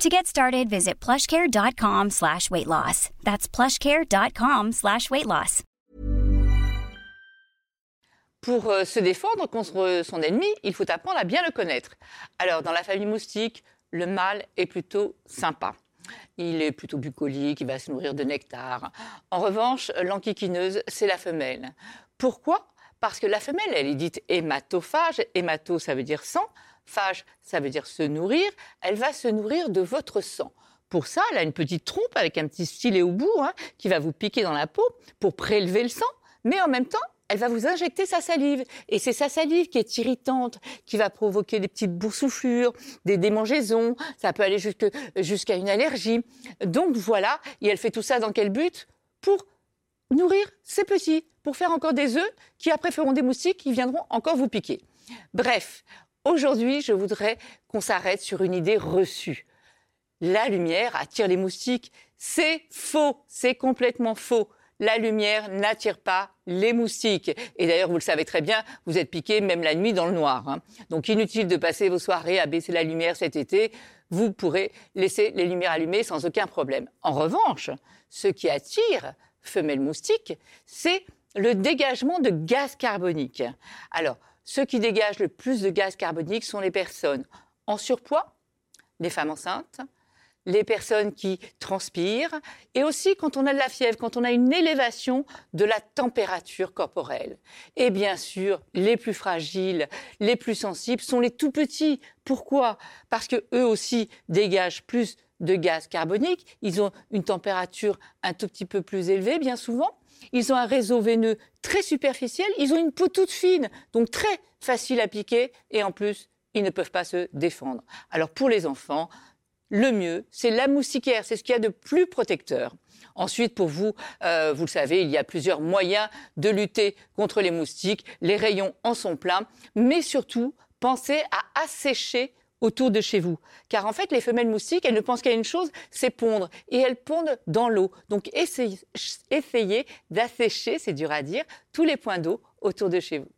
To get started, visit plushcare.com slash weight loss. That's plushcare.com slash weight loss. Pour euh, se défendre contre son ennemi, il faut apprendre à bien le connaître. Alors, dans la famille moustique, le mâle est plutôt sympa. Il est plutôt bucolique, il va se nourrir de nectar. En revanche, l'enquiquineuse, c'est la femelle. Pourquoi? Parce que la femelle, elle est dite hématophage. Hémato, ça veut dire sang. Phage, ça veut dire se nourrir. Elle va se nourrir de votre sang. Pour ça, elle a une petite trompe avec un petit stylet au bout hein, qui va vous piquer dans la peau pour prélever le sang. Mais en même temps, elle va vous injecter sa salive. Et c'est sa salive qui est irritante, qui va provoquer des petites boursouflures, des démangeaisons, ça peut aller jusqu'à une allergie. Donc voilà, et elle fait tout ça dans quel but? Pour nourrir ses petits, pour faire encore des œufs qui après feront des moustiques qui viendront encore vous piquer. Bref, aujourd'hui, je voudrais qu'on s'arrête sur une idée reçue. La lumière attire les moustiques. C'est faux, c'est complètement faux la lumière n'attire pas les moustiques. Et d'ailleurs, vous le savez très bien, vous êtes piqué même la nuit dans le noir. Hein. Donc inutile de passer vos soirées à baisser la lumière cet été. Vous pourrez laisser les lumières allumées sans aucun problème. En revanche, ce qui attire femelles moustiques, c'est le dégagement de gaz carbonique. Alors, ceux qui dégagent le plus de gaz carbonique sont les personnes en surpoids, les femmes enceintes, les personnes qui transpirent et aussi quand on a de la fièvre, quand on a une élévation de la température corporelle. Et bien sûr, les plus fragiles, les plus sensibles sont les tout petits. Pourquoi? Parce que eux aussi dégagent plus de gaz carbonique, ils ont une température un tout petit peu plus élevée bien souvent. Ils ont un réseau veineux très superficiel, ils ont une peau toute fine, donc très facile à piquer et en plus, ils ne peuvent pas se défendre. Alors pour les enfants, le mieux, c'est la moustiquaire, c'est ce qu'il y a de plus protecteur. Ensuite, pour vous, euh, vous le savez, il y a plusieurs moyens de lutter contre les moustiques. Les rayons en sont pleins, mais surtout, pensez à assécher autour de chez vous. Car en fait, les femelles moustiques, elles ne pensent qu'à une chose, c'est pondre. Et elles pondent dans l'eau. Donc essayez, essayez d'assécher, c'est dur à dire, tous les points d'eau autour de chez vous.